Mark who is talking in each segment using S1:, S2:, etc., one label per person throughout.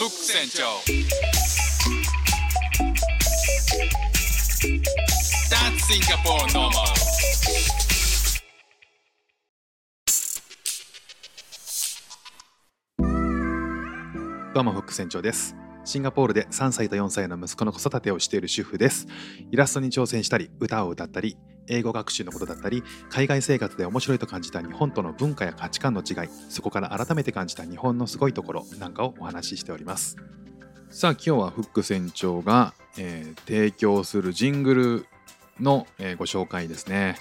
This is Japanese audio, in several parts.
S1: フック船長
S2: どうもフック船長です。シンガポールで3歳と4歳の息子の子育てをしている主婦です。イラストに挑戦したり歌を歌ったり英語学習のことだったり海外生活で面白いと感じた日本との文化や価値観の違いそこから改めて感じた日本のすごいところなんかをお話ししております。さあ今日はフック船長が、えー提供するジングルの、えーご紹介ですね。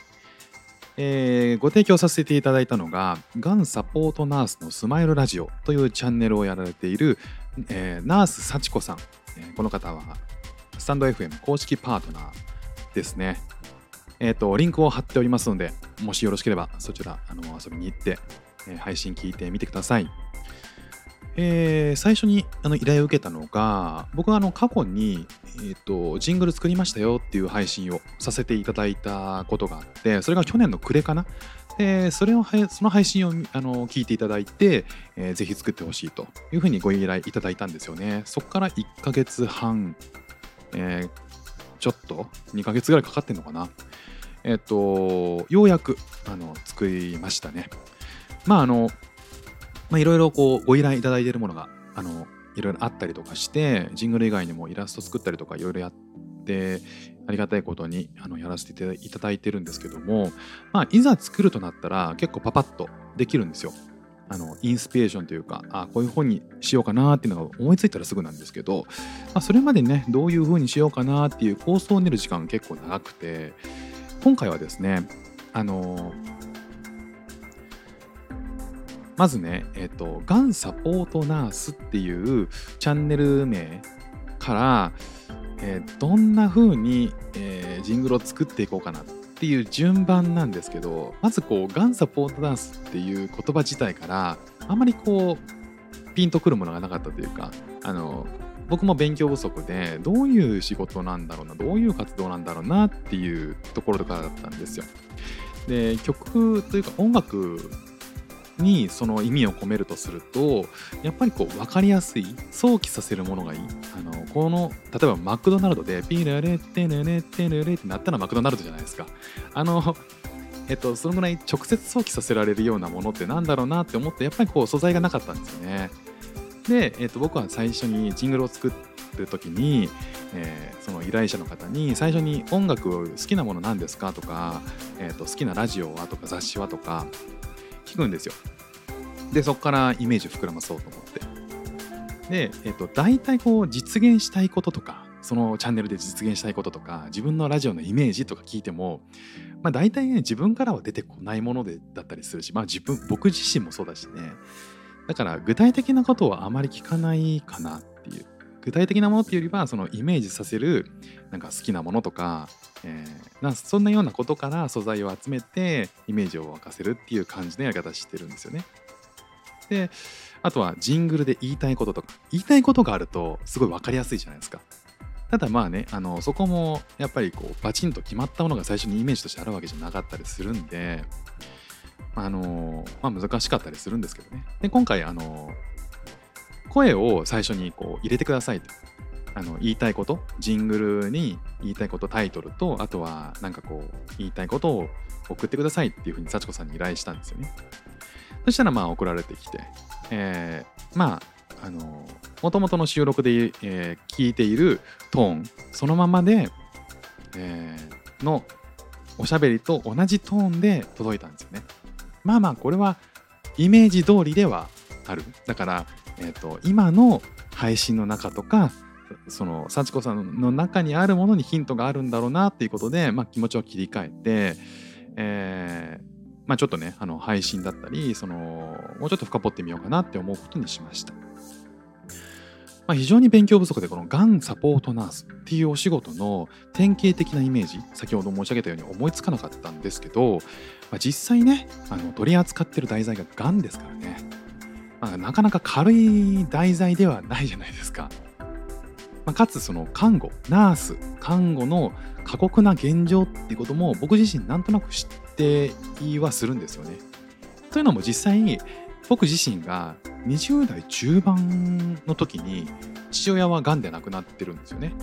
S2: えーご提供させていただいたのが、がんサポートナースのスマイルラジオというチャンネルをやられている、えナース幸子さん、えこの方はスタンド FM 公式パートナーですね。えっ、と、リンクを貼っておりますので、もしよろしければそちらあの遊びに行って、えー配信聞いてみてください。えー最初にあの依頼を受けたのが、僕はあの過去に、えー、とジングル作りましたよっていう配信をさせていただいたことがあって、それが去年の暮れかな。でそれをその配信をあの聞いていただいて、えーぜひ作ってほしいというふうにご依頼いただいたんですよね。そこから1ヶ月半、えーちょっと2ヶ月ぐらいかかってんのかな。えっ、と、ようやくあの作りましたね。まああの、まあいろいろこうご依頼いただいているものがあのいろいろあったりとかして、ジングル以外にもイラスト作ったりとかいろいろやって、ありがたいことにあのやらせていただいただいてるんですけども、まあ、いざ作るとなったら結構パパッとできるんですよ。あのインスピレーションというかあこういう本にしようかなっていうのが思いついたらすぐなんですけど、まあ、それまでねどういう風にしようかなっていう構想を練る時間が結構長くて今回はですねあのまずねえっ、とがんサポートナースっていうチャンネル名から、えーどんな風に、えージングルを作っていこうかなっていう順番なんですけどまずこうがんサポートダンスっていう言葉自体からあんまりこうピンとくるものがなかったというかあの僕も勉強不足でどういう仕事なんだろうなどういう活動なんだろうなっていうところからだったんですよ。で曲というか音楽にその意味を込めるとするとやっぱりこう分かりやすい想起させるものがいい。あのこの例えばマクドナルドでピラレテネレテネレってなったらマクドナルドじゃないですか。あのえっとそのぐらい直接想起させられるようなものってなんだろうなって思ってやっぱりこう素材がなかったんですよね。で、えっと僕は最初にジングルを作る時に、えーその依頼者の方に最初に音楽好きなもの何ですかとか、えっと好きなラジオはとか雑誌はとか聞くんですよ。でそこからイメージを膨らまそうと思って。で、えっと大体こう実現したいこととかそのチャンネルで実現したいこととか自分のラジオのイメージとか聞いても、まあ、大体ね自分からは出てこないものでだったりするし、まあ、自分僕自身もそうだしね。だから具体的なことはあまり聞かないかなっていう。具体的なものっていうよりはそのイメージさせるなんか好きなものとか、えーなそんなようなことから素材を集めてイメージを沸かせるっていう感じのやり方してるんですよね。であとはジングルで言いたいこととか言いたいことがあるとすごい分かりやすいじゃないですか。ただまあねあのそこもやっぱりこうバチンと決まったものが最初にイメージとしてあるわけじゃなかったりするんであのまあ難しかったりするんですけどね。で今回あの声を最初にこう入れてくださいと。あの言いたいことジングルに言いたいことタイトルとあとはなんかこう言いたいことを送ってくださいっていうふうに幸子さんに依頼したんですよね。そしたらまあ送られてきて、えーまああの元々の収録で、えー聞いているトーンそのままで、えーのおしゃべりと同じトーンで届いたんですよね。まあまあこれはイメージ通りではある。だから、えー、と今の配信の中とかその幸子さんの中にあるものにヒントがあるんだろうなっていうことで、まあ、気持ちを切り替えて、えーまあ、ちょっとねあの配信だったりそのもうちょっと深掘ってみようかなって思うことにしました。まあ、非常に勉強不足でこのがんサポートナースっていうお仕事の典型的なイメージ先ほど申し上げたように思いつかなかったんですけど、まあ、実際ねあの取り扱ってる題材ががんですからね、まあ、なかなか軽い題材ではないじゃないですか。まあ、かつその看護ナース看護の過酷な現状っていうことも僕自身なんとなく知ってはするんですよね。というのも実際に、僕自身が20代中盤の時に父親はがんで亡くなってるんですよね。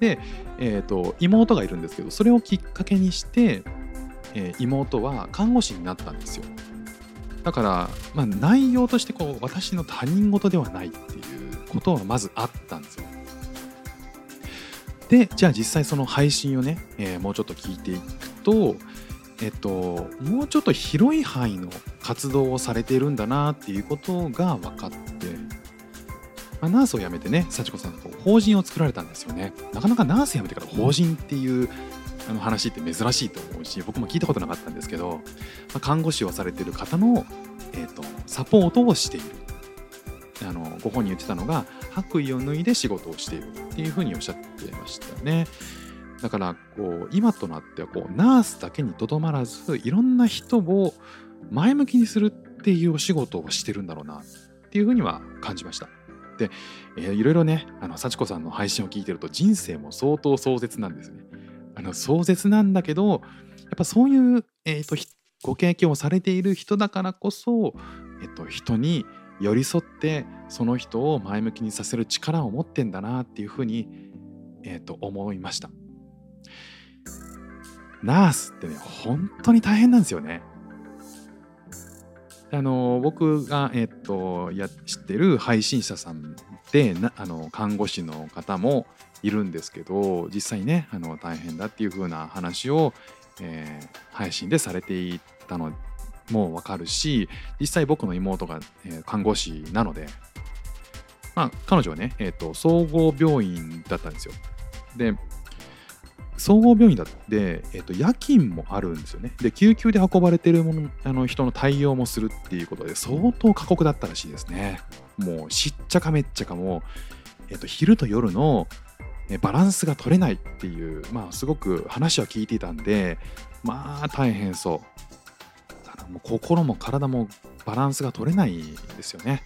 S2: で、えーと、妹がいるんですけどそれをきっかけにして、えー、妹は看護師になったんですよ。だから、まあ、内容としてこう私の他人事ではないっていうことはまずあったんですよ。でじゃあ実際その配信をね、えー、もうちょっと聞いていくとえっともうちょっと広い範囲の活動をされているんだなっていうことが分かって、まあ、ナースを辞めてね幸子さんこう法人を作られたんですよねなかなかナース辞めてから法人っていうあの話って珍しいと思うし僕も聞いたことなかったんですけど、まあ、看護師をされてる方の、えーと、サポートをしているあのご本人言ってたのが白衣を脱いで仕事をしているっていうふうにおっしゃってましたよね。だからこう今となってはこうナースだけにとどまらずいろんな人を前向きにするっていうお仕事をしてるんだろうなっていうふうには感じました。で、えー、いろいろねあの幸子さんの配信を聞いてると人生も相当壮絶なんですね。あの壮絶なんだけどやっぱそういう、えーと、ご経験をされている人だからこそ、えっと、人に寄り添ってその人を前向きにさせる力を持ってんだなっていうふうに、えー、と思いました。ナースってね本当に大変なんですよね。あの僕が、えっと、や知ってる配信者さんであの看護師の方もいるんですけど実際ねあの大変だっていう風な話を、えー、配信でされていたのもわかるし実際僕の妹が、え、看護師なので、まあ、彼女はね、えーと総合病院だったんですよ。で総合病院だって、えーと、夜勤もあるんですよね。で、救急で運ばれてるものあの人の対応もするっていうことで、相当過酷だったらしいですね。もう、しっちゃかめっちゃかも、えーと、昼と夜のバランスが取れないっていう、まあ、すごく話は聞いていたんで、まあ、大変そう。もう心も体もバランスが取れないですよね。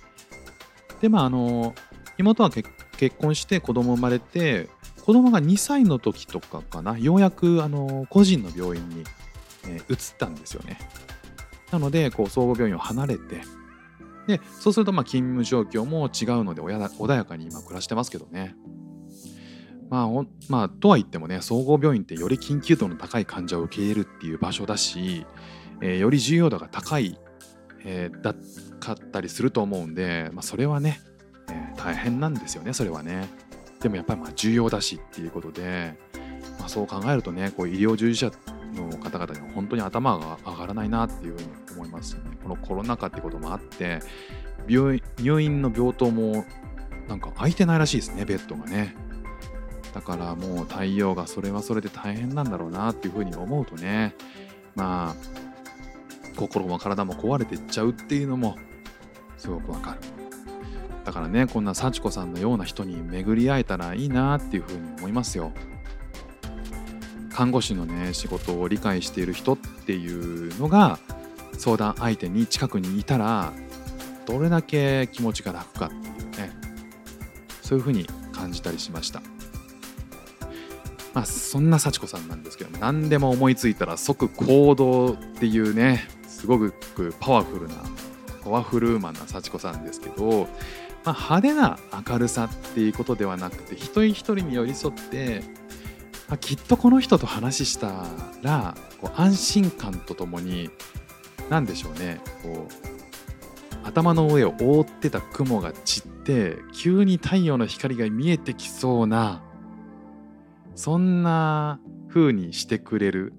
S2: で、まあ、あの、妹は結婚して子供生まれて、子供が2歳の時とかかな、ようやくあの個人の病院に、え、移ったんですよね。なので、こう総合病院を離れて、でそうするとまあ勤務状況も違うので穏やかに今暮らしてますけどね。まあ、まあ、とは言ってもね、総合病院ってより緊急度の高い患者を受け入れるっていう場所だし、えー、より重要度が高い、えー、だかったりすると思うんで、まあ、それはね、えー、大変なんですよね、それはね。でもやっぱりまあ重要だしっていうことで、まあ、そう考えるとねこう医療従事者の方々には本当に頭が上がらないなっていうふうに思いますよね。このコロナ禍ってこともあって病入院の病棟もなんか空いてないらしいですねベッドがね。だからもう対応がそれはそれで大変なんだろうなっていうふうに思うとねまあ心も体も壊れていっちゃうっていうのもすごくわかる。だからねこんな幸子さんのような人に巡り会えたらいいなっていうふうに思いますよ看護師のね仕事を理解している人っていうのが相談相手に近くにいたらどれだけ気持ちが楽かっていうねそういうふうに感じたりしましたまあそんな幸子さんなんですけど何でも思いついたら即行動っていうねすごくパワフルなパワフルーマンな幸子さんですけどまあ、派手な明るさっていうことではなくて一人一人に寄り添って、まあ、きっとこの人と話したらこう安心感とともに何でしょうねこう頭の上を覆ってた雲が散って急に太陽の光が見えてきそうなそんな風にしてくれる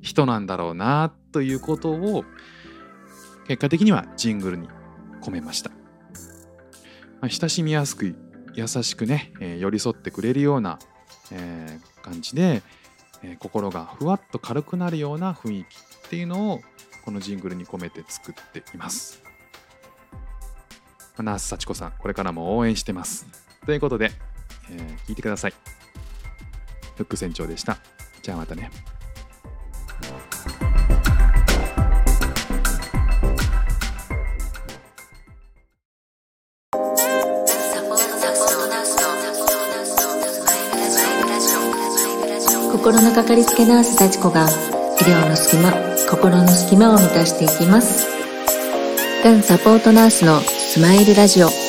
S2: 人なんだろうなということを結果的にはジングルに込めました。まあ、親しみやすく優しくね、えー、寄り添ってくれるような、えー、感じで、えー、心がふわっと軽くなるような雰囲気っていうのをこのジングルに込めて作っています。ナース幸子さん、これからも応援してます。ということで、えー、聞いてください。フック船長でした。じゃあまたね。
S3: 心のかかりつけナース幸子が医療の隙間心の隙間を満たしていきますがんサポートナースのスマイルラジオ